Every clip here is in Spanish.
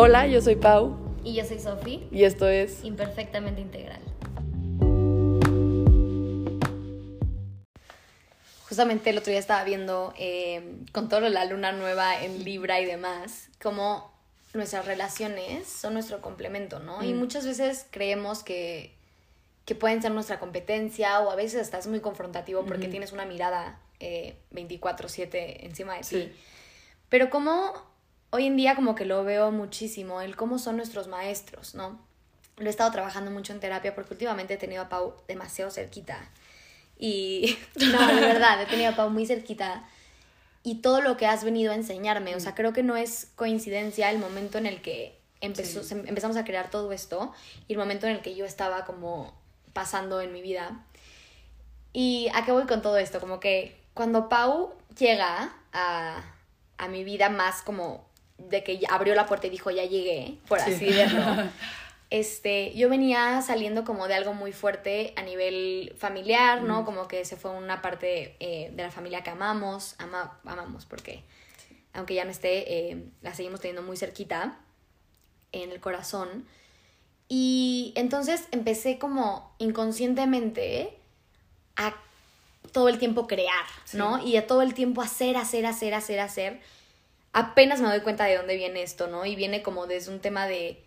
Hola, yo soy Pau. Y yo soy Sofi. Y esto es Imperfectamente Integral. Justamente el otro día estaba viendo eh, con todo la luna nueva en Libra y demás, como nuestras relaciones son nuestro complemento, ¿no? Y muchas veces creemos que, que pueden ser nuestra competencia o a veces estás muy confrontativo porque tienes una mirada eh, 24/7 encima de ti. Pero como hoy en día como que lo veo muchísimo, el cómo son nuestros maestros, ¿no? Lo he estado trabajando mucho en terapia porque últimamente he tenido a Pau demasiado cerquita. Y no, de verdad, he tenido a Pau muy cerquita. Y todo lo que has venido a enseñarme, o sea, creo que no es coincidencia el momento en el que empezó, Sí. em- empezamos a crear todo esto y el momento en el que yo estaba como pasando en mi vida. ¿Y a qué voy con todo esto? Como que cuando Pau llega a, a mi vida más como de que abrió la puerta y dijo, ya llegué, por Sí. así verlo. Este, yo venía saliendo como de algo muy fuerte a nivel familiar, ¿no? Como que se fue una parte eh, de la familia que amamos, ama- amamos porque aunque ya no esté, eh, la seguimos teniendo muy cerquita en el corazón. Y entonces empecé como inconscientemente a todo el tiempo crear, ¿no? Y a todo el tiempo hacer, hacer, hacer, hacer, hacer. Apenas me doy cuenta de dónde viene esto, ¿no? Y viene como desde un tema de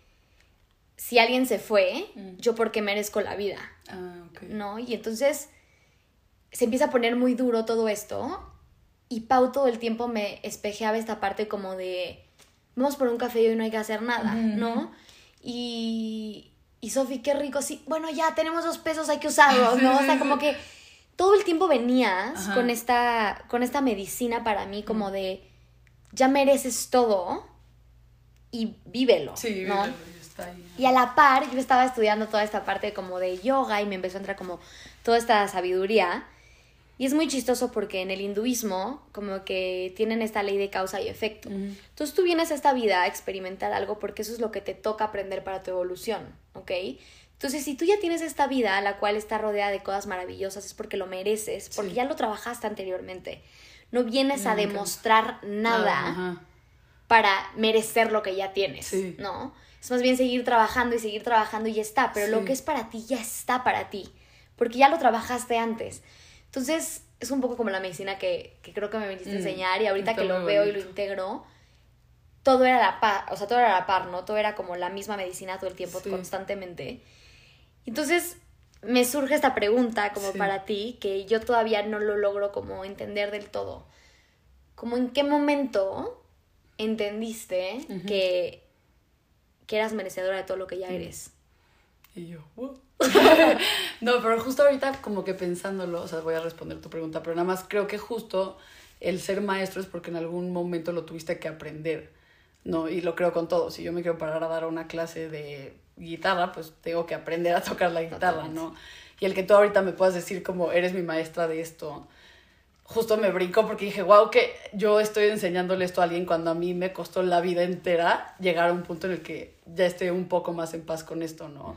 si alguien se fue, yo porque merezco la vida, Ah, ok. ¿no? Y entonces se empieza a poner muy duro todo esto y Pau todo el tiempo me espejeaba esta parte como de vamos por un café y hoy no hay que hacer nada, ¿no? Y, y Sofi, qué rico, sí, bueno, ya tenemos dos pesos, hay que usarlos, ¿no? O sea, como que todo el tiempo venías Ajá. con esta, con esta medicina para mí como de ya mereces todo y vívelo, Sí, ¿no? está ahí. Y a la par, yo estaba estudiando toda esta parte como de yoga y me empezó a entrar como toda esta sabiduría. Y es muy chistoso porque en el hinduismo como que tienen esta ley de causa y efecto. Entonces tú vienes a esta vida a experimentar algo porque eso es lo que te toca aprender para tu evolución, ¿ok? Entonces si tú ya tienes esta vida, la cual está rodeada de cosas maravillosas, es porque lo mereces, porque Sí. ya lo trabajaste anteriormente. No vienes a demostrar nada Ajá. para merecer lo que ya tienes, Sí. ¿no? Es más bien seguir trabajando y seguir trabajando y ya está, pero lo que es para ti ya está para ti, porque ya lo trabajaste antes. Entonces, es un poco como la medicina que, que creo que me viniste a Mm, enseñar y ahorita está que lo veo y lo integro, todo era la par, o sea, todo era la par, ¿no? Todo era como la misma medicina todo el tiempo, Sí. constantemente. Entonces, me surge esta pregunta como Sí. para ti, que yo todavía no lo logro como entender del todo. Como en qué momento entendiste que, que eras merecedora de todo lo que ya eres. Y yo, no, pero justo ahorita como que pensándolo, o sea, voy a responder tu pregunta, pero nada más creo que justo el ser maestro es porque en algún momento lo tuviste que aprender, ¿no? Y lo creo con todo. Si yo me quiero parar a dar una clase de guitarra, pues tengo que aprender a tocar la guitarra, ¿no? Y el que tú ahorita me puedas decir como eres mi maestra de esto, justo me brincó porque dije, wow, que yo estoy enseñándole esto a alguien cuando a mí me costó la vida entera llegar a un punto en el que ya estoy un poco más en paz con esto, ¿no?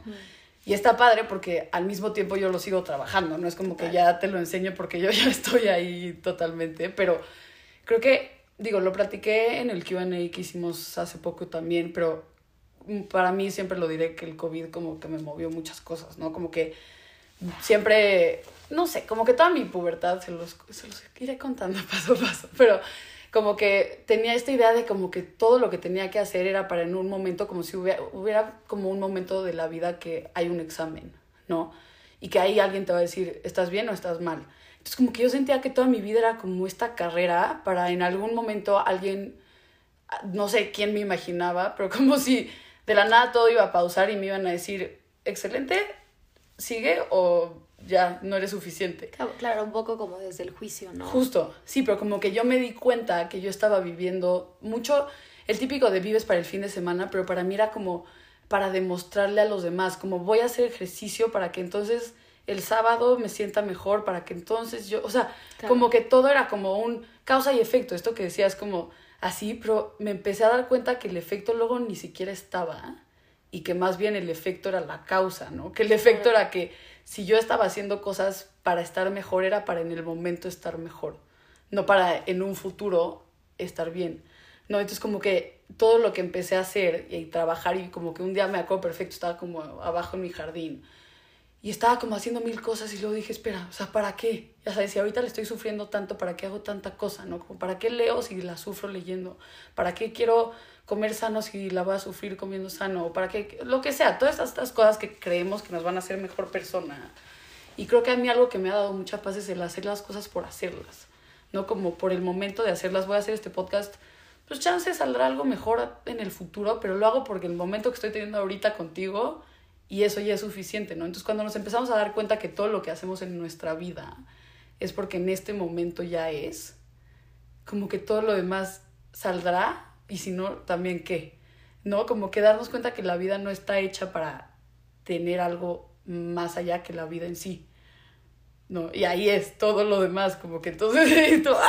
Y está padre porque al mismo tiempo yo lo sigo trabajando, no es como que ya te lo enseño porque yo ya estoy ahí totalmente, pero creo que, digo, lo platiqué en el QA que hicimos hace poco también, pero para mí siempre lo diré que el COVID como que me movió muchas cosas, ¿no? Como que siempre, no sé, como que toda mi pubertad se los, se los iré contando paso a paso, pero como que tenía esta idea de como que todo lo que tenía que hacer era para en un momento, como si hubiera, hubiera como un momento de la vida que hay un examen, ¿no? Y que ahí alguien te va a decir, ¿estás bien o estás mal? Entonces como que yo sentía que toda mi vida era como esta carrera para en algún momento alguien, no sé quién me imaginaba, pero como si de la nada todo iba a pausar y me iban a decir, excelente, sigue o ya no eres suficiente. Claro, claro, un poco como desde el juicio, ¿no? Justo, sí, pero como que yo me di cuenta que yo estaba viviendo mucho el típico de vives para el fin de semana, pero para mí era como para demostrarle a los demás, como voy a hacer ejercicio para que entonces el sábado me sienta mejor, para que entonces yo, o sea, Claro. como que todo era como un causa y efecto, esto que decías como así, pero me empecé a dar cuenta que el efecto luego ni siquiera estaba y que más bien el efecto era la causa, ¿no? Que el efecto era que si yo estaba haciendo cosas para estar mejor, era para en el momento estar mejor, no para en un futuro estar bien, ¿no? Entonces como que todo lo que empecé a hacer y trabajar y como que un día me acuerdo perfecto, estaba como abajo en mi jardín y estaba como haciendo mil cosas y luego dije, espera, o sea, ¿para qué? Ya sabes, si ahorita le estoy sufriendo tanto, ¿para qué hago tanta cosa? ¿No? Como, ¿para qué leo si la sufro leyendo? ¿Para qué quiero comer sano si la voy a sufrir comiendo sano? ¿Para qué? Lo que sea, todas estas cosas que creemos que nos van a hacer mejor persona. Y creo que a mí algo que me ha dado mucha paz es el hacer las cosas por hacerlas. No como por el momento de hacerlas, voy a hacer este podcast, pues chance saldrá algo mejor en el futuro, pero lo hago porque el momento que estoy teniendo ahorita contigo y eso ya es suficiente, ¿no? Entonces cuando nos empezamos a dar cuenta que todo lo que hacemos en nuestra vida es porque en este momento ya es, como que todo lo demás saldrá y si no, también qué, ¿no? Como que darnos cuenta que la vida no está hecha para tener algo más allá que la vida en sí. No, y ahí es todo lo demás, como que entonces llorando.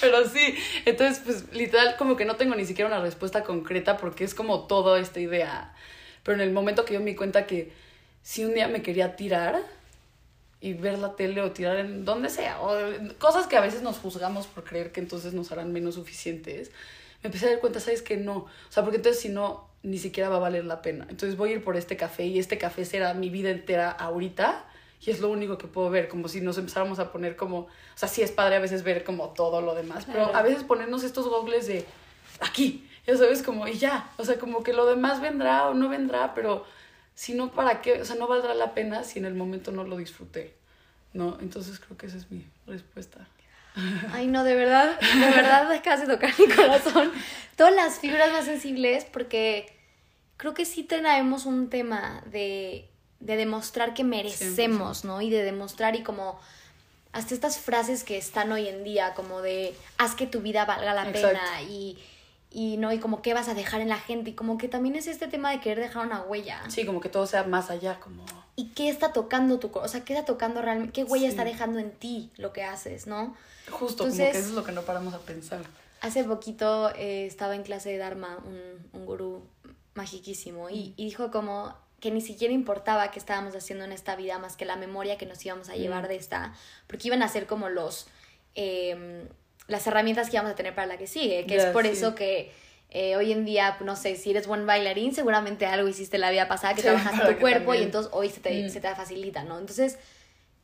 Pero sí, entonces, pues literal, como que no tengo ni siquiera una respuesta concreta porque es como toda esta idea. Pero en el momento que yo me di cuenta que si un día me quería tirar y ver la tele o tirar en donde sea, o cosas que a veces nos juzgamos por creer que entonces nos harán menos suficientes, me empecé a dar cuenta, ¿sabes que no? O sea, porque entonces si no, ni siquiera va a valer la pena. Entonces voy a ir por este café y este café será mi vida entera ahorita y es lo único que puedo ver, como si nos empezáramos a poner como, o sea, sí es padre a veces ver como todo lo demás, pero a veces ponernos estos gogles de aquí, ya sabes, como y ya, o sea, como que lo demás vendrá o no vendrá, pero si no, ¿para qué? O sea, no valdrá la pena si en el momento no lo disfruté, ¿no? Entonces creo que esa es mi respuesta. Ay, no, de verdad, de verdad casi tocar mi corazón. Todas las fibras más sensibles, porque creo que sí tenemos un tema de de demostrar que merecemos, ¿no? Y de demostrar y como hasta estas frases que están hoy en día, como de haz que tu vida valga la pena y, y no, y como qué vas a dejar en la gente, y como que también es este tema de querer dejar una huella. Sí, como que todo sea más allá, como... ¿Y qué está tocando tu o sea, qué está tocando realmente, qué huella está dejando en ti lo que haces, ¿no? Justo, como que eso es lo que no paramos a pensar. Hace poquito eh, estaba en clase de Dharma, un, un gurú magiquísimo, y, y dijo como que ni siquiera importaba qué estábamos haciendo en esta vida más que la memoria que nos íbamos a llevar de esta, porque iban a ser como los em, las herramientas que íbamos a tener para la que sigue, que es por eso que eh, hoy en día, no sé, si eres buen bailarín, seguramente algo hiciste la vida pasada que trabajaste tu cuerpo y entonces hoy se te, mm. se te facilita, ¿no? Entonces,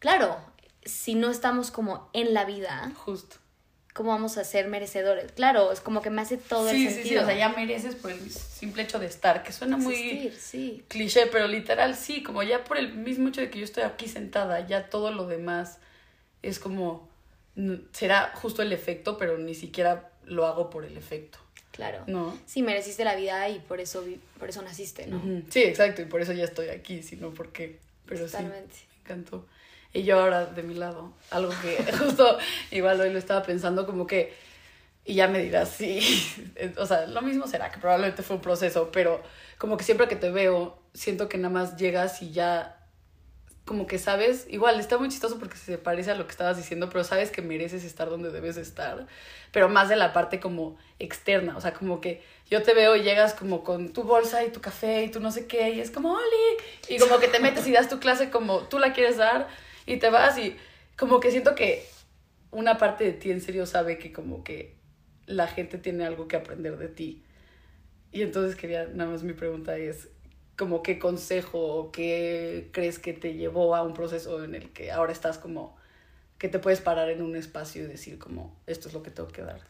claro, si no estamos como en la vida, justo ¿cómo vamos a ser merecedores? Claro, es como que me hace todo el sentido. Sí, sí, o sea, ya mereces por el simple hecho de estar, que suena muy cliché, pero literal sí, como ya por el mismo hecho de que yo estoy aquí sentada, ya todo lo demás es como, será justo el efecto, pero ni siquiera lo hago por el efecto. Claro. ¿No? Sí, mereciste la vida y por eso, por eso naciste, ¿no? Sí, exacto, y por eso ya estoy aquí, sino porque, pero sí, me encantó. Y yo ahora de mi lado, algo que justo igual hoy lo estaba pensando como que, y ya me dirás, sí, o sea, lo mismo será, que probablemente fue un proceso, pero como que siempre que te veo, siento que nada más llegas y ya como que sabes, igual está muy chistoso porque se parece a lo que estabas diciendo, pero sabes que mereces estar donde debes estar, pero más de la parte como externa, o sea, como que yo te veo y llegas como con tu bolsa y tu café y tu no sé qué, y es como, ¡Oli! Y como que te metes y das tu clase como tú la quieres dar, y te vas y como que siento que una parte de ti en serio sabe que como que la gente tiene algo que aprender de ti. Y entonces quería, nada más mi pregunta es, como qué consejo o qué crees que te llevó a un proceso en el que ahora estás como, que te puedes parar en un espacio y decir como, esto es lo que tengo que dar.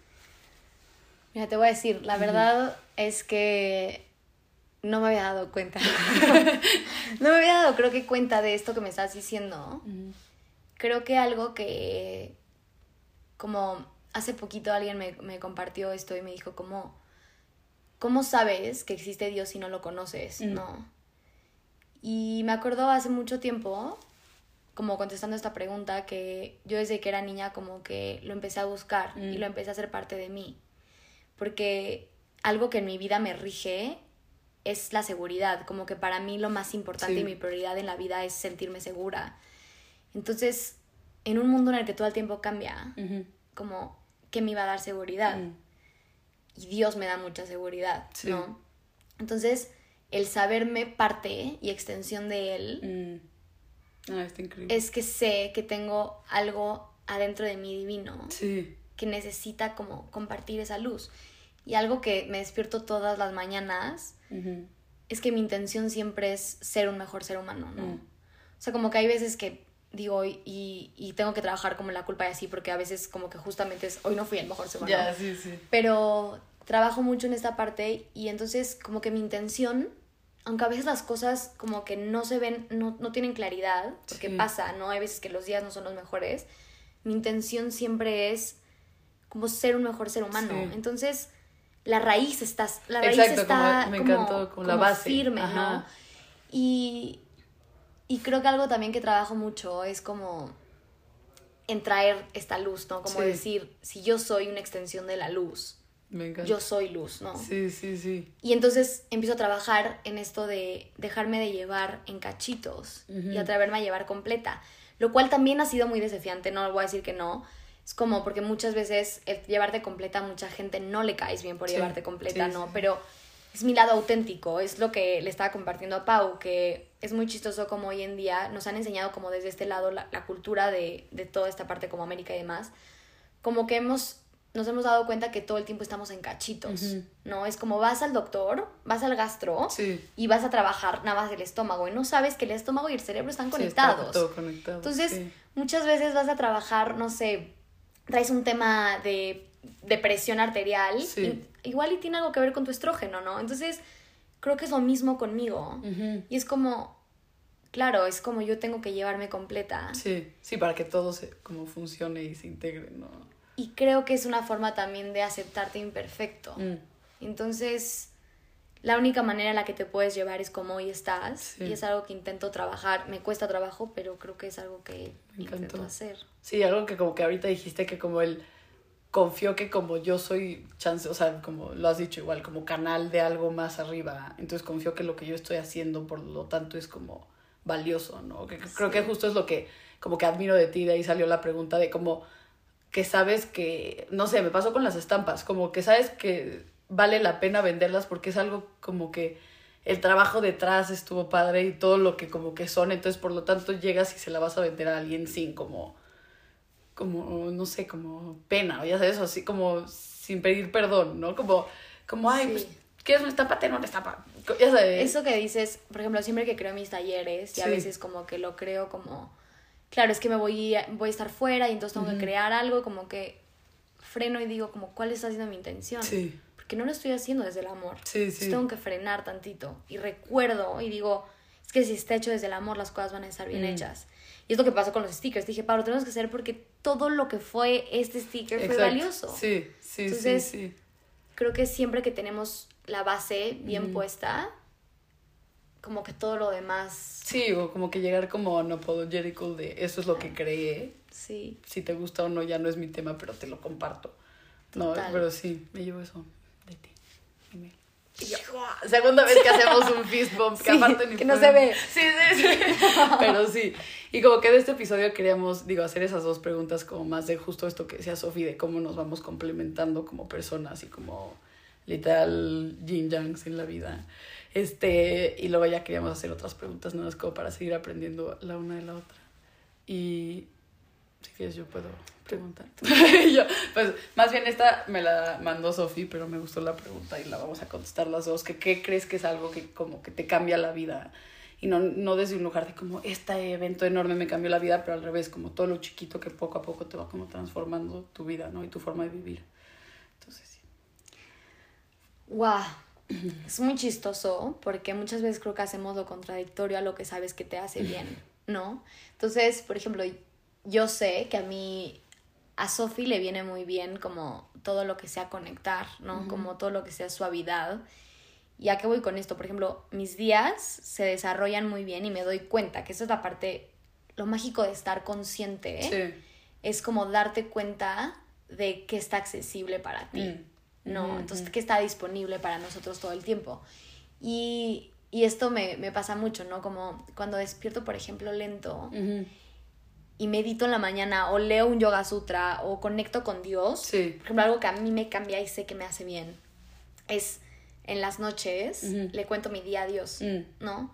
Mira, te voy a decir, la verdad es que no me había dado cuenta. no me había dado, creo que, cuenta de esto que me estás diciendo. Creo que algo que, como hace poquito alguien me, me, compartió esto y me dijo, como, ¿cómo sabes que existe Dios si no lo conoces? Mm. ¿No? Y me acuerdo hace mucho tiempo, como contestando esta pregunta, que yo desde que era niña como que lo empecé a buscar y mm. lo empecé a hacer parte de mí. Porque algo que en mi vida me rige es la seguridad, como que para mí lo más importante y mi prioridad en la vida es sentirme segura. Entonces, en un mundo en el que todo el tiempo cambia, como, ¿qué me iba a dar seguridad? Mm. Y Dios me da mucha seguridad, ¿no? Entonces, el saberme parte y extensión de Él mm. ah, está increíble. es que sé que tengo algo adentro de mí divino. Sí. que necesita como compartir esa luz. Y algo que me despierto todas las mañanas es que mi intención siempre es ser un mejor ser humano, ¿no? Mm. O sea, como que hay veces que digo y, y tengo que trabajar como la culpa y así, porque a veces como que justamente es, hoy no fui el mejor ser humano. Ya, sí, sí. Pero trabajo mucho en esta parte y entonces como que mi intención, aunque a veces las cosas como que no se ven, no, no tienen claridad, porque Sí. pasa, ¿no? Hay veces que los días no son los mejores, mi intención siempre es como ser un mejor ser humano. Entonces, la raíz está, la raíz Exacto, está como- me encantó, como la base. firme, ¿no? Ajá. Y, y creo que algo también que trabajo mucho es como en traer esta luz, ¿no? Como Sí. decir, si yo soy una extensión de la luz, Me encanta. yo soy luz, ¿no? Sí, sí, sí. Y entonces empiezo a trabajar en esto de dejarme de llevar en cachitos y Ujú. atreverme a llevar completa, lo cual también ha sido muy desafiante, no voy a decir que no. Es como porque muchas veces el llevarte completa a mucha gente no le caes bien por Sí, llevarte completa, sí, ¿no? sí. Pero es mi lado auténtico, es lo que le estaba compartiendo a Pau, que es muy chistoso como hoy en día nos han enseñado como desde este lado la, la cultura de, de toda esta parte como América y demás, como que hemos, nos hemos dado cuenta que todo el tiempo estamos en cachitos, Ujú. ¿no? Es como vas al doctor, vas al gastro Sí. y vas a trabajar nada más el estómago y no sabes que el estómago y el cerebro están Sí, está conectados. todo conectado. Entonces, sí. muchas veces vas a trabajar, no sé, traes un tema de, de presión arterial, Sí. y- igual y tiene algo que ver con tu estrógeno, ¿no? Entonces, creo que es lo mismo conmigo. Y es como, claro, es como yo tengo que llevarme completa. Sí, sí, para que todo se, como funcione y se integre, ¿no? Y creo que es una forma también de aceptarte imperfecto. Mm. Entonces, la única manera en la que te puedes llevar es como hoy estás. Sí. Y es algo que intento trabajar. Me cuesta trabajo, pero creo que es algo que Me encantó. intento hacer. Sí, algo que como que ahorita dijiste que como él confió que como yo soy chance, o sea, como lo has dicho igual, como canal de algo más arriba, entonces confío que lo que yo estoy haciendo, por lo tanto, es como valioso, ¿no? Que, Creo que justo es lo que como que admiro de ti, de ahí salió la pregunta de como que sabes que, no sé, me pasó con las estampas, como que sabes que vale la pena venderlas porque es algo como que el trabajo detrás estuvo padre y todo lo que como que son, entonces por lo tanto llegas y se la vas a vender a alguien sin como como, no sé, como pena, o ya sabes, así como sin pedir perdón, ¿no? Como, como ay, Sí. pues, ¿quieres una estampa? Ten una estampa. Ya sabes. Eso que dices, por ejemplo, siempre que creo mis talleres, y a veces como que lo creo como, claro, es que me voy a, voy a estar fuera y entonces tengo que crear algo, como que freno y digo como, ¿cuál está siendo mi intención? Sí, Porque no lo estoy haciendo desde el amor. sí, Entonces tengo que frenar tantito. Y recuerdo y digo, es que si está hecho desde el amor, las cosas van a estar bien hechas. Y es lo que pasó con los stickers. Dije, Pablo, tenemos que hacer porque todo lo que fue este sticker fue valioso. Sí, sí, Entonces, sí, sí. Creo que siempre que tenemos la base bien puesta, como que todo lo demás, Sí, o como que llegar como unapologetical de eso es lo que creé. sí. Si te gusta o no, ya no es mi tema, pero te lo comparto. No, pero sí, me llevo eso. Y yo, ¡guau! Segunda vez que hacemos un fist bump, que Sí, aparte ni que no se ve. Sí, sí, sí. Pero sí. Y como que de este episodio queríamos, digo, hacer esas dos preguntas como más de justo esto que decía Sofi, de cómo nos vamos complementando como personas y como literal yin yangs en la vida. Este, y luego ya queríamos hacer otras preguntas nada más como para seguir aprendiendo la una de la otra. Y si quieres yo puedo preguntar. Yo, pues más bien esta me la mandó Sofi, pero me gustó la pregunta y la vamos a contestar las dos. Que, ¿Qué crees que es algo que como que te cambia la vida? Y no, no desde un lugar de como este evento enorme me cambió la vida, pero al revés, como todo lo chiquito que poco a poco te va como transformando tu vida, ¿no? Y tu forma de vivir. Entonces, sí. Wow. Es muy chistoso porque muchas veces creo que hacemos lo contradictorio a lo que sabes que te hace bien, ¿no? Entonces, por ejemplo, yo sé que a mí, a Sofi le viene muy bien como todo lo que sea conectar, ¿no? Como todo lo que sea suavidad. ¿Y a qué voy con esto? Por ejemplo, mis días se desarrollan muy bien y me doy cuenta que esa es la parte, lo mágico de estar consciente, ¿eh? Sí. es como darte cuenta de qué está accesible para ti, Mm. ¿no? Ujú, Entonces, qué está disponible para nosotros todo el tiempo. Y, y esto me, me pasa mucho, ¿no? Como cuando despierto, por ejemplo, lento Ujú. Y medito en la mañana o leo un yoga sutra o conecto con Dios. Sí. Por ejemplo, algo que a mí me cambia y sé que me hace bien es en las noches le cuento mi día a Dios, Mm. ¿no?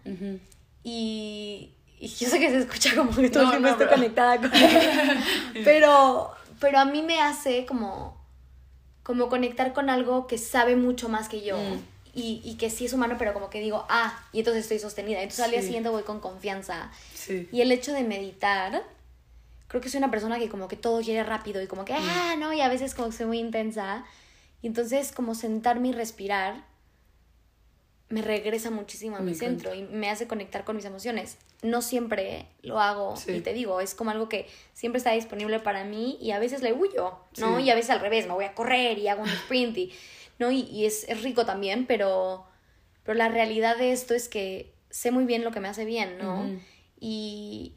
Y, y yo sé que se escucha como que todo No, el tiempo no, estoy conectada con él. pero, pero a mí me hace como, como conectar con algo que sabe mucho más que yo. Mm. Y, y que sí es humano, pero como que digo, ah, y entonces estoy sostenida. Entonces al día Sí. siguiente voy con confianza. Sí. Y el hecho de meditar, creo que soy una persona que como que todo quiere rápido y como que, ah, no, y a veces como que soy muy intensa. Y entonces como sentarme y respirar me regresa muchísimo a Me mi centro y me hace conectar con mis emociones. No siempre lo hago Sí. y te digo, es como algo que siempre está disponible para mí y a veces le huyo, ¿no? Sí. Y a veces al revés, me voy a correr y hago un sprint y, ¿no? Y, y es, es rico también, pero, pero la realidad de esto es que sé muy bien lo que me hace bien, ¿no? Ujú. y,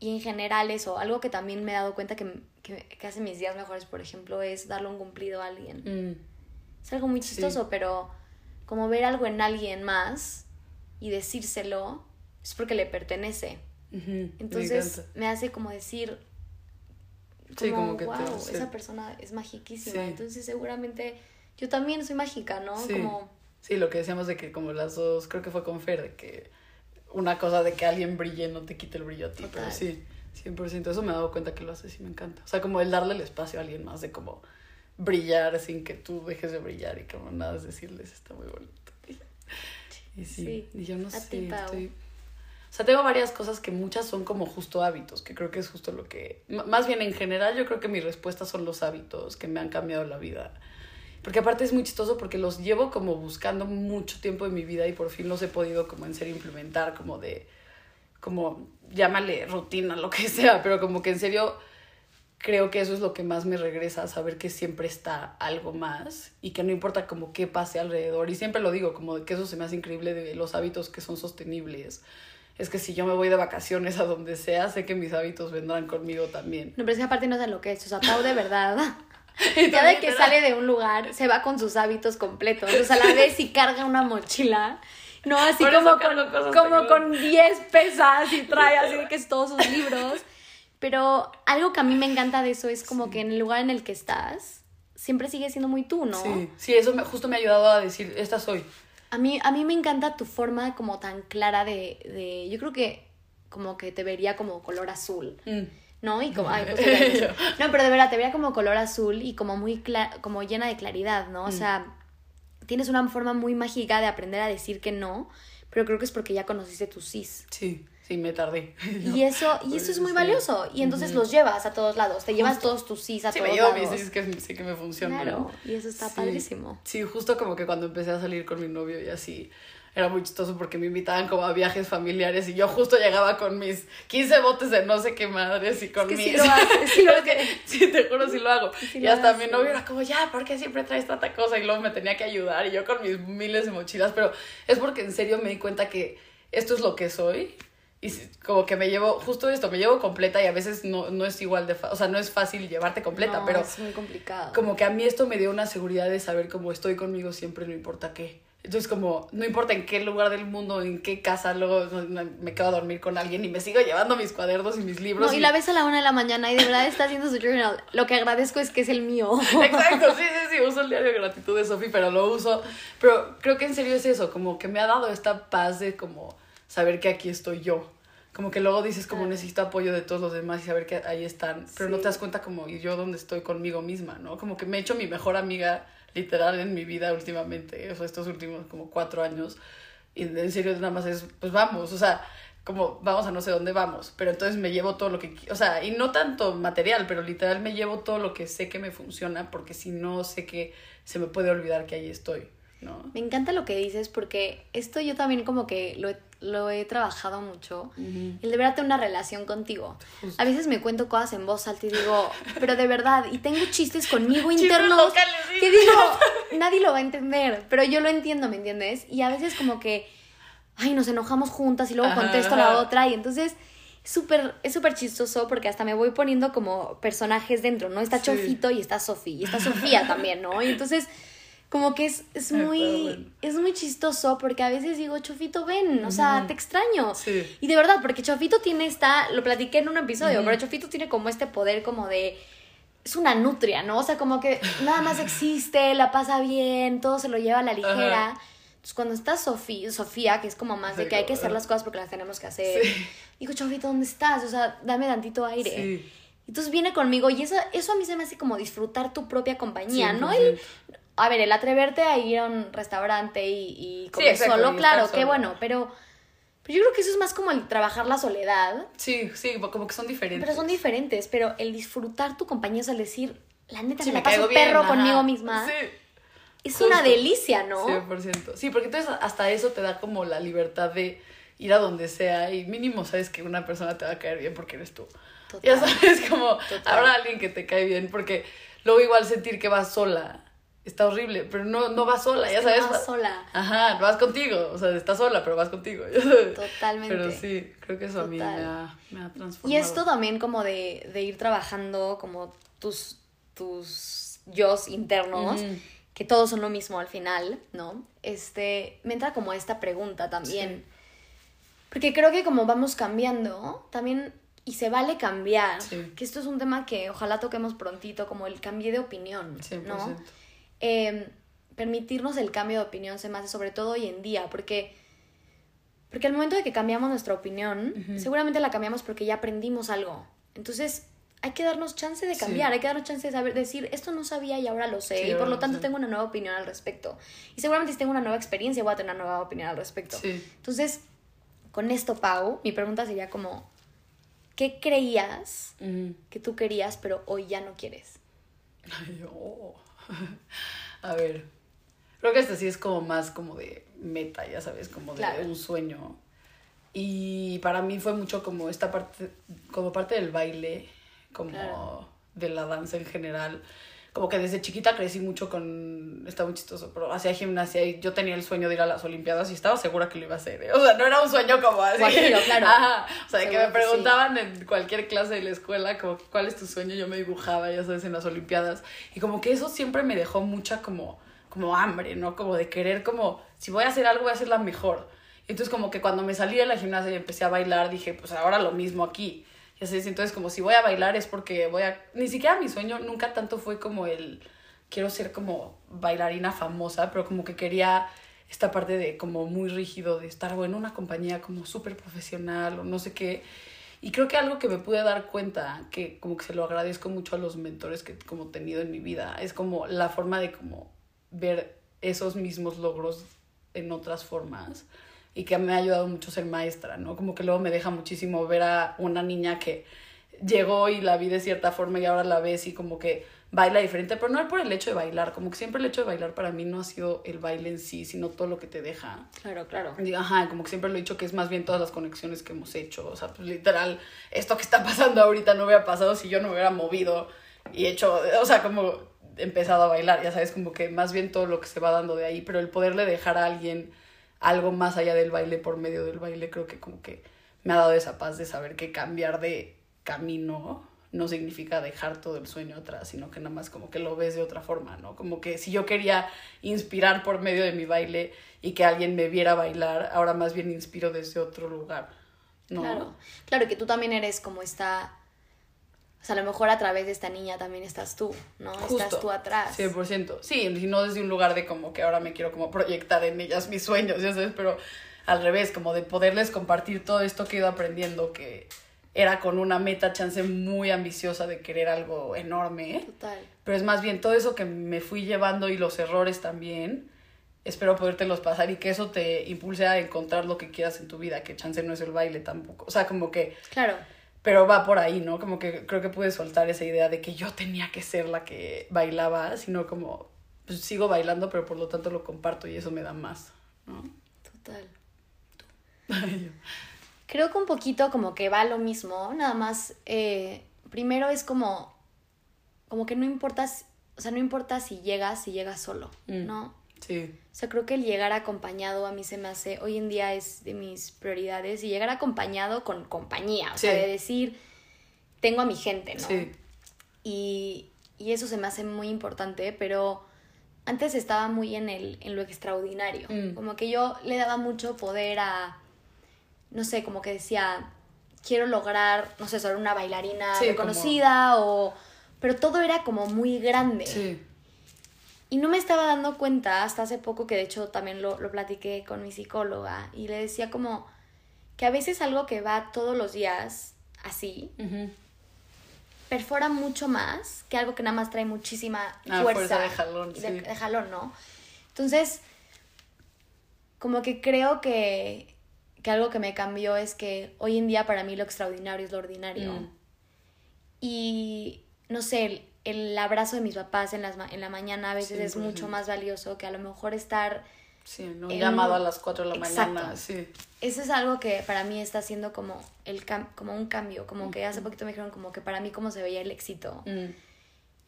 y en general eso, algo que también me he dado cuenta que, que, que hace mis días mejores, por ejemplo, es darle un cumplido a alguien. Mm. Es algo muy Sí. chistoso, pero como ver algo en alguien más y decírselo es porque le pertenece. Entonces me, hace como decir, Sí, como, te- wow, sí. esa persona es magiquísima. Sí. Entonces seguramente yo también soy mágica, ¿no? Sí. Como, Sí, lo que decíamos de que como las dos, creo que fue con Fer, de que una cosa de que alguien brille no te quite el brillo a ti, pero sí, 100%, eso me he dado cuenta que lo haces y me encanta. O sea, como el darle el espacio a alguien más, de como brillar sin que tú dejes de brillar y como nada es decirles, está muy bonito. Y sí, Sí. y yo no A sé, ti, estoy... O sea, tengo varias cosas que muchas son como justo hábitos, que creo que es justo lo que... m- Más bien en general yo creo que mi respuesta son los hábitos que me han cambiado la vida. Porque aparte es muy chistoso porque los llevo como buscando mucho tiempo en mi vida y por fin los he podido como en serio implementar, como de, como llámale rutina, lo que sea, pero como que en serio creo que eso es lo que más me regresa, saber que siempre está algo más y que no importa como qué pase alrededor. Y siempre lo digo, como que eso se me hace increíble de los hábitos que son sostenibles. Es que si yo me voy de vacaciones a donde sea, sé que mis hábitos vendrán conmigo también. no, pero es que aparte no sé lo que es, o sea, Pau de verdad. Cada que sale de un lugar, se va con sus hábitos completos. O sea, a la vez y carga una mochila. No, así Por como, con, como con 10 pesas y trae así de que es todos sus libros. Pero algo que a mí me encanta de eso es como que en el lugar en el que estás, siempre sigue siendo muy tú, ¿no? Sí, sí, eso me, justo me ha ayudado a decir, esta soy. A mí, a mí me encanta tu forma como tan clara de, de... Yo creo que como que te vería como color azul. Mm. ¿No? Y como, ay, pues, no, pero de verdad, te vería como color azul y como muy cla- como llena de claridad, ¿no? O sea, tienes una forma muy mágica de aprender a decir que no, pero creo que es porque ya conociste tus sís. Sí, sí, me tardé. Y eso, y eso es muy Sí. valioso. Y entonces los llevas a todos lados, te llevas todos tus sís a Sí, todos me llevo lados. mis es que sí que me funciona. Claro, y eso está Sí. padrísimo. Sí, justo como que cuando empecé a salir con mi novio y así, era muy chistoso porque me invitaban como a viajes familiares y yo justo llegaba con mis 15 botes de no sé qué madres y con que mis... sí lo haces, sí lo Es que sí, te juro, sí lo hago. Sí y lo hasta haces. mi novio era como, ya, ¿por qué siempre traes tanta cosa? Y luego me tenía que ayudar y yo con mis miles de mochilas, pero es porque en serio me di cuenta que esto es lo que soy. Y como que me llevo, justo esto, me llevo completa y a veces no, no es igual de, fa- o sea, no es fácil llevarte completa, No, pero es muy complicado. como que a mí esto me dio una seguridad de saber cómo estoy conmigo siempre, no importa qué. Entonces, como, no importa en qué lugar del mundo, en qué casa, luego me quedo a dormir con alguien y me sigo llevando mis cuadernos y mis libros. No, y la ves a la una de la mañana y de verdad está haciendo su journal. Lo que agradezco es que es el mío. Exacto, sí, sí, sí, uso el diario de gratitud de Sofi, pero lo uso. Pero creo que en serio es eso, como que me ha dado esta paz de como saber que aquí estoy yo. Como que luego dices como necesito apoyo de todos los demás y saber que ahí están, pero no Sí. te das cuenta como y yo dónde estoy conmigo misma, ¿no? Como que me he hecho mi mejor amiga literal en mi vida últimamente, o sea, estos últimos como cuatro años. Y en serio nada más es, pues vamos, o sea, como vamos a no sé dónde vamos, pero entonces me llevo todo lo que, o sea, y no tanto material, pero literal me llevo todo lo que sé que me funciona, porque si no sé que se me puede olvidar que ahí estoy, ¿no? Me encanta lo que dices porque esto yo también como que lo he, lo he trabajado mucho. El de verdad tener una relación contigo. Justo. A veces me cuento cosas en voz alta y digo, pero de verdad, y tengo chistes conmigo internos locales, que digo, nadie lo va a entender, pero yo lo entiendo, ¿me entiendes? Y a veces como que, ay, nos enojamos juntas y luego Ajá, contesto ajá. la otra y entonces... Es súper es súper chistoso porque hasta me voy poniendo como personajes dentro, ¿no? Está Sí. Chofito y está Sofía y está Sofía también, ¿no? Y entonces como que es, es Está muy es muy chistoso porque a veces digo, Chofito, ven, o sea, te extraño. Sí. Y de verdad, porque Chofito tiene esta, lo platiqué en un episodio, pero Chofito tiene como este poder como de, es una nutria, ¿no? O sea, como que nada más existe, la pasa bien, todo se lo lleva a la ligera. Ajá. Entonces, cuando está Sofía, Sofía, que es como más de que hay que hacer las cosas porque las tenemos que hacer, Sí. digo, Chofito, ¿dónde estás? O sea, dame tantito aire. Sí. Entonces viene conmigo y eso, eso a mí se me hace como disfrutar tu propia compañía, ¿no? 100%. El, a ver, el atreverte a ir a un restaurante y, y comer exacto, solo, y claro, qué bueno, pero, pero yo creo que eso es más como el trabajar la soledad, Sí, sí, como que son diferentes. pero son diferentes, pero el disfrutar tu compañía, o sea, el decir, la neta, Sí, me la paso bien, perro ajá. conmigo misma, Sí. es justo. una delicia, ¿no? 100%. Sí, porque entonces hasta eso te da como la libertad de ir a donde sea y mínimo sabes que una persona te va a caer bien porque eres tú. Total. Ya sabes, como Total. habrá alguien que te cae bien porque luego igual sentir que vas sola está horrible, pero no, no vas sola, ya Es sabes. no vas va- sola. Ajá, vas contigo, o sea, estás sola, pero vas contigo. Totalmente. Pero sí, creo que eso a mí me ha, me ha transformado. Y esto también como de, de ir trabajando como tus, tus yos internos, que todos son lo mismo al final, ¿no? Este, me entra como esta pregunta también. Porque creo que como vamos cambiando, también, y se vale cambiar, Sí. que esto es un tema que ojalá toquemos prontito, como el cambio de opinión, 100%. ¿no? Eh, permitirnos el cambio de opinión se me hace sobre todo hoy en día, porque... Porque al momento de que cambiamos nuestra opinión, seguramente la cambiamos porque ya aprendimos algo. Entonces, hay que darnos chance de Sí. cambiar, hay que darnos chance de saber, decir, esto no sabía y ahora lo sé, Sí, y por lo tanto tengo una nueva opinión al respecto. Y seguramente si tengo una nueva experiencia, voy a tener una nueva opinión al respecto. Entonces, con esto, Pau, mi pregunta sería como, ¿qué creías que tú querías, pero hoy ya no quieres? Ay, oh. A ver, creo que este sí es como más como de meta, ya sabes, como de Claro. un sueño. Y para mí fue mucho como esta parte, como parte del baile, como Claro. de la danza en general. Como que desde chiquita crecí mucho con, está muy chistoso, pero hacía gimnasia y yo tenía el sueño de ir a las Olimpiadas y estaba segura que lo iba a hacer. ¿eh? O sea, no era un sueño como así. Guajiro, claro. Ajá. O sea, de que me que sí. preguntaban en cualquier clase de la escuela, como, ¿cuál es tu sueño? Yo me dibujaba, ya sabes, en las Olimpiadas. Y como que eso siempre me dejó mucha como, como hambre, ¿no? Como de querer, como, si voy a hacer algo, voy a hacerla mejor. Entonces como que cuando me salí de la gimnasia y empecé a bailar, dije, pues ahora lo mismo aquí. Ya sabes, entonces como si voy a bailar es porque voy a... Ni siquiera mi sueño nunca tanto fue como el... Quiero ser como bailarina famosa, pero como que quería esta parte de como muy rígido, de estar en una compañía como súper profesional o no sé qué. Y creo que algo que me pude dar cuenta, que como que se lo agradezco mucho a los mentores que como he tenido en mi vida, es como la forma de como ver esos mismos logros en otras formas y que me ha ayudado mucho ser maestra, ¿no? Como que luego me deja muchísimo ver a una niña que llegó y la vi de cierta forma y ahora la ves y como que baila diferente, pero no es por el hecho de bailar, como que siempre el hecho de bailar para mí no ha sido el baile en sí, sino todo lo que te deja. Claro, claro. Ajá, como que siempre lo he dicho que es más bien todas las conexiones que hemos hecho. O sea, pues literal, esto que está pasando ahorita no hubiera pasado si yo no me hubiera movido y hecho, o sea, como empezado a bailar, ya sabes, como que más bien todo lo que se va dando de ahí, pero el poderle dejar a alguien algo más allá del baile por medio del baile, creo que como que me ha dado esa paz de saber que cambiar de camino no significa dejar todo el sueño atrás, sino que nada más como que lo ves de otra forma, ¿no? Como que si yo quería inspirar por medio de mi baile y que alguien me viera bailar, ahora más bien inspiro desde otro lugar, ¿no? Claro. Claro que tú también eres como esta. O sea, a lo mejor a través de esta niña también estás tú, ¿no? Justo. Estás tú atrás. 100%. Sí, y no desde un lugar de como que ahora me quiero como proyectar en ellas mis sueños, ya sabes, pero al revés, como de poderles compartir todo esto que he ido aprendiendo, que era con una meta, chance muy ambiciosa de querer algo enorme, ¿eh? Total. pero es más bien todo eso que me fui llevando y los errores también. Espero podértelos pasar y que eso te impulse a encontrar lo que quieras en tu vida, que chance no es el baile tampoco. O sea, como que Claro. Pero va por ahí, ¿no? Como que creo que pude soltar esa idea de que yo tenía que ser la que bailaba, sino como, pues sigo bailando, pero por lo tanto lo comparto y eso me da más, ¿no? Total. Creo que un poquito como que va lo mismo, nada más, eh, primero es como, como que no importa, si- o sea, no importa si llegas, si llegas solo, Mm. ¿no? Sí, O sea, creo que el llegar acompañado a mí se me hace, hoy en día es de mis prioridades, y llegar acompañado con compañía, o sea, de decir, tengo a mi gente, ¿no? sí, Y, y eso se me hace muy importante, pero antes estaba muy en, el, en lo extraordinario. Mm. Como que yo le daba mucho poder a, no sé, como que decía, quiero lograr, no sé, ser una bailarina Sí, reconocida o... Pero todo era como muy grande. sí, Y no me estaba dando cuenta hasta hace poco, que de hecho también lo, lo platiqué con mi psicóloga, y le decía como que a veces algo que va todos los días así, perfora mucho más que algo que nada más trae muchísima Ah, fuerza. fuerza de jalón, y de, sí. de jalón, ¿no? Entonces, como que creo que, que algo que me cambió es que hoy en día para mí lo extraordinario es lo ordinario. Mm. Y no sé, el, abrazo de mis papás en, las, ma- en la mañana a veces es 100%. mucho más valioso que a lo mejor estar... Sí. En Llamado un- a las 4 de la Exacto. mañana, sí. Eso es algo que para mí está siendo como, el cam- como un cambio, como que hace poquito me dijeron como que para mí cómo se veía el éxito. Mm.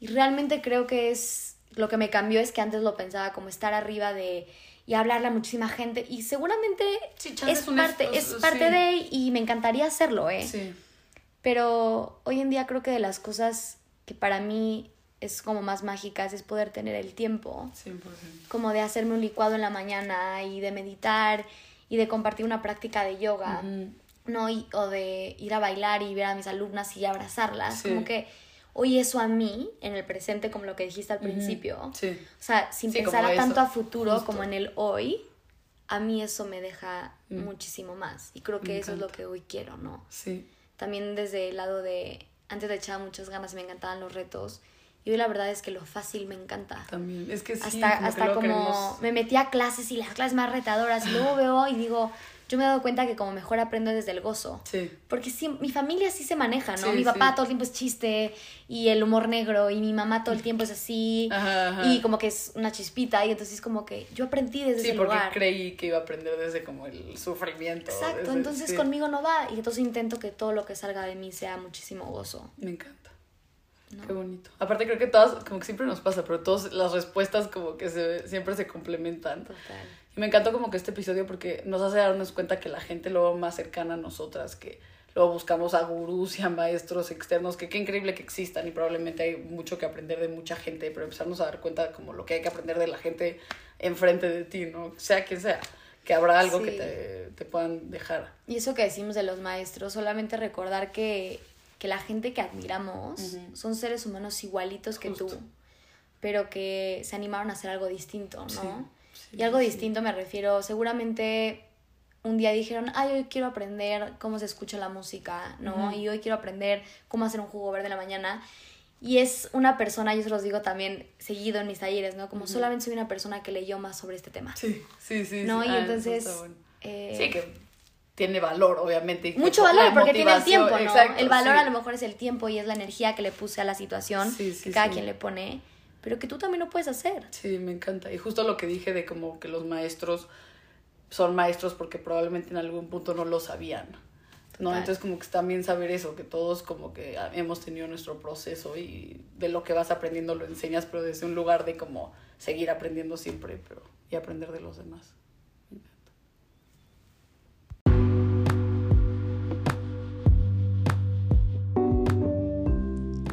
Y realmente creo que es lo que me cambió es que antes lo pensaba como estar arriba de y hablarle a muchísima gente y seguramente Sí, es un parte es- parte de y me encantaría hacerlo, ¿eh? Sí, Pero hoy en día creo que de las cosas que para mí es como más mágicas es poder tener el tiempo 100%. como de hacerme un licuado en la mañana y de meditar y de compartir una práctica de yoga. ¿no? Y- o de ir a bailar y ver a mis alumnas y abrazarlas. Sí. Como que hoy eso a mí, en el presente, como lo que dijiste al principio, Sí. o sea, sin Sí, pensar tanto a futuro justo. como en el hoy, a mí eso me deja muchísimo más. Y creo que Me eso es lo que hoy quiero, ¿no? Sí. También desde el lado de, antes le echaba muchas ganas y me encantaban los retos. Y hoy la verdad es que lo fácil me encanta También. Es que sí, hasta como que hasta luego como queremos- me metí a clases y las clases más retadoras y luego veo y digo yo me he dado cuenta que como mejor aprendo desde el gozo Sí. porque sí, mi familia sí se maneja no Sí, mi papá sí. todo el tiempo es chiste y el humor negro y mi mamá todo el tiempo es así Ajá, ajá. y como que es una chispita y entonces es como que yo aprendí desde Sí, ese porque lugar creí que iba a aprender desde como el sufrimiento. exacto desde- entonces sí. conmigo no va y entonces intento que todo lo que salga de mí sea muchísimo gozo Me encanta. ¿no? Qué bonito. Aparte creo que todas, como que siempre nos pasa, pero todas las respuestas como que se, siempre se complementan. total me encantó como que este episodio porque nos hace darnos cuenta que la gente luego más cercana a nosotras, que luego buscamos a gurús y a maestros externos, que qué increíble que existan y probablemente hay mucho que aprender de mucha gente, pero empezarnos a dar cuenta como lo que hay que aprender de la gente enfrente de ti, ¿no? Sea quien sea, que habrá algo que te, te puedan dejar. Y eso que decimos de los maestros, solamente recordar que, que la gente que admiramos son seres humanos igualitos que tú, pero que se animaron a hacer algo distinto, ¿no? Sí, sí, y algo sí. distinto me refiero, seguramente un día dijeron, ay, hoy quiero aprender cómo se escucha la música, ¿no? Ujú. Y hoy quiero aprender cómo hacer un jugo verde en la mañana. Y es una persona, yo se los digo también seguido en mis talleres, ¿no? Como solamente soy una persona que leyó más sobre este tema. Sí, sí, sí. ¿No? sí. Y Ah, entonces... bueno. eh, Sí, que tiene valor, obviamente. mucho valor porque tiene el tiempo, ¿no? exacto, el valor a lo mejor es el tiempo y es la energía que le puse a la situación, que cada quien le pone, pero que tú también lo puedes hacer. Sí, me encanta. Y justo lo que dije de como que los maestros son maestros porque probablemente en algún punto no lo sabían. ¿no? Entonces como que también saber eso, que todos como que hemos tenido nuestro proceso y de lo que vas aprendiendo lo enseñas, pero desde un lugar de como seguir aprendiendo siempre, pero y aprender de los demás.